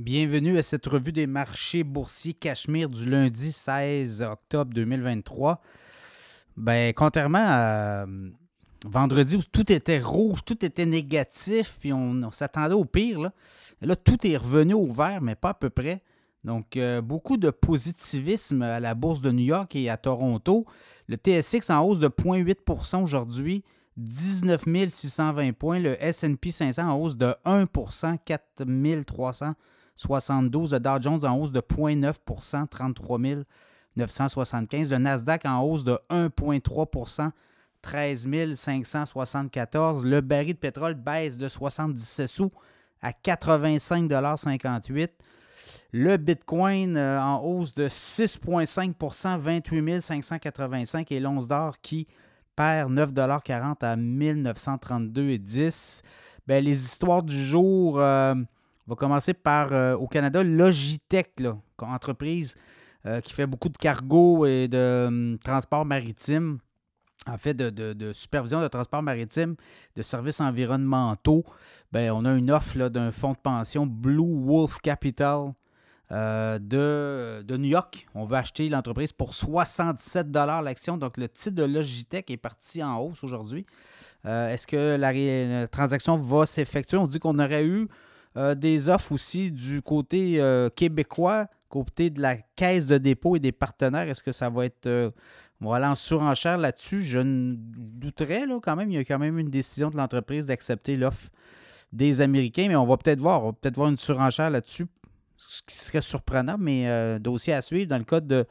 Bienvenue à cette revue des marchés boursiers Cachemire du lundi 16 octobre 2023. Ben, contrairement à euh, vendredi où tout était rouge, tout était négatif, puis on, s'attendait au pire, là. là. tout est revenu au vert, mais pas à peu près. Donc, euh, beaucoup de positivisme à la bourse de New York et à Toronto. Le TSX en hausse de 0,8% aujourd'hui, 19 620 points. Le SP 500 en hausse de 1% 4 300 72. Le Dow Jones en hausse de 0,9% 33 975. Le Nasdaq en hausse de 1,3% 13 574. Le baril de pétrole baisse de 77 sous à 85,58 Le Bitcoin euh, en hausse de 6,5% 28 585 et l'once d'or qui perd 9,40 à 1932,10 ben, Les histoires du jour, euh, on va commencer par euh, au Canada, Logitech, entreprise euh, qui fait beaucoup de cargo et de hum, transport maritime. En fait, de, supervision de transport maritime, de services environnementaux, ben, on a une offre d'un fonds de pension Blue Wolf Capital euh, de, New York. On veut acheter l'entreprise pour 77 l'action. Donc, le titre de Logitech est parti en hausse aujourd'hui. Est-ce que la, transaction va s'effectuer? On dit qu'on aurait eu euh, des offres aussi du côté euh, québécois, côté de la caisse de dépôt et des partenaires. Est-ce que ça va être. Euh, voilà, en surenchère là-dessus, je ne douterais là, quand même. Il y a quand même une décision de l'entreprise d'accepter l'offre des Américains, mais on va peut-être voir. On va peut-être voir une surenchère là-dessus, ce qui serait surprenant, mais dossier à suivre dans le cas de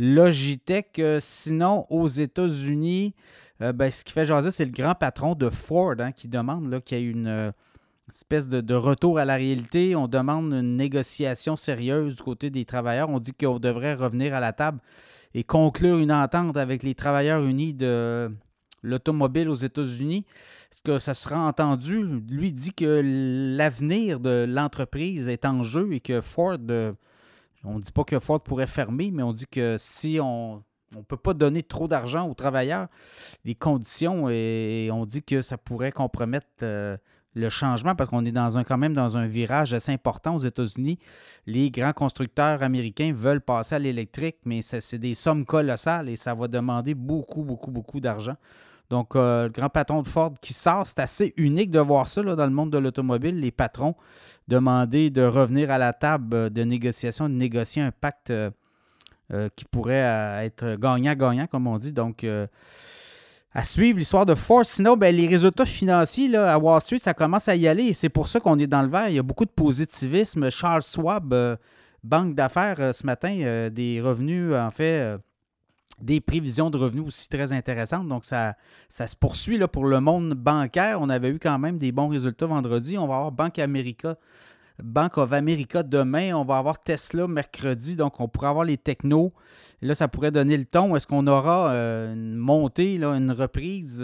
Logitech. sinon, aux États-Unis, ben, ce qui fait jaser, c'est le grand patron de Ford hein, qui demande qu'il y ait une espèce de, retour à la réalité. On demande une négociation sérieuse du côté des travailleurs. On dit qu'on devrait revenir à la table et conclure une entente avec les travailleurs unis de l'automobile aux États-Unis. Est-ce que ça sera entendu? Lui dit que l'avenir de l'entreprise est en jeu et que Ford, euh, on ne dit pas que Ford pourrait fermer, mais on dit que si on ne peut pas donner trop d'argent aux travailleurs, les conditions, et, on dit que ça pourrait compromettre euh, le changement parce qu'on est quand même dans un virage assez important aux États-Unis. Les grands constructeurs américains veulent passer à l'électrique, mais c'est des sommes colossales et ça va demander beaucoup, beaucoup, beaucoup d'argent. Donc, euh, le grand patron de Ford qui sort, c'est assez unique de voir ça dans le monde de l'automobile. Les patrons demander de revenir à la table de négociation, de négocier un pacte euh, euh, qui pourrait être gagnant-gagnant, comme on dit. Donc, à suivre l'histoire de Ford. Sinon, ben, les résultats financiers là, à Wall Street, ça commence à y aller et c'est pour ça qu'on est dans le vert. Il y a beaucoup de positivisme. Charles Schwab, euh, banque d'affaires, euh, ce matin, euh, des revenus, en fait, des prévisions de revenus aussi très intéressantes. Donc, ça, ça se poursuit là, pour le monde bancaire. On avait eu quand même des bons résultats vendredi. On va avoir Banque America Bank of America demain. On va avoir Tesla mercredi. Donc, on pourrait avoir les technos. là, ça pourrait donner le ton. Est-ce qu'on aura euh, une montée, une reprise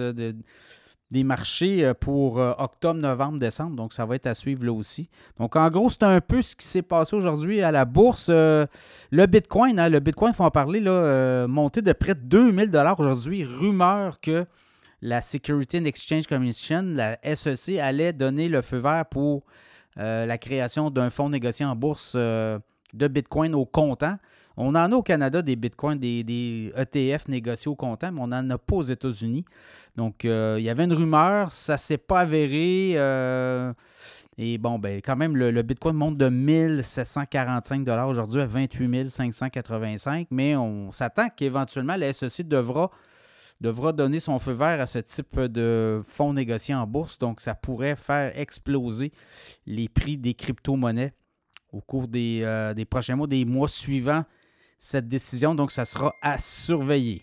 des marchés euh, pour euh, octobre, novembre, décembre? Donc, ça va être à suivre là aussi. Donc, en gros, c'est un peu ce qui s'est passé aujourd'hui à la bourse. le Bitcoin, hein, le Bitcoin, il faut en parler, là, monté de près de 2000 aujourd'hui. Rumeur que la Security and Exchange Commission, la SEC, allait donner le feu vert pour euh, la création d'un fonds négocié en bourse euh, de Bitcoin au comptant. On en a au Canada des Bitcoins, des, ETF négociés au comptant, mais on n'en a pas aux États-Unis. Donc, euh, il y avait une rumeur, ça ne s'est pas avéré. et bon, ben, quand même, le, Bitcoin monte de 1745 aujourd'hui à 28 585, mais on s'attend qu'éventuellement, la SEC devra devra donner son feu vert à ce type de fonds négociés en bourse. Donc, ça pourrait faire exploser les prix des crypto-monnaies au cours des, euh, des prochains mois, des mois suivants cette décision. Donc, ça sera à surveiller.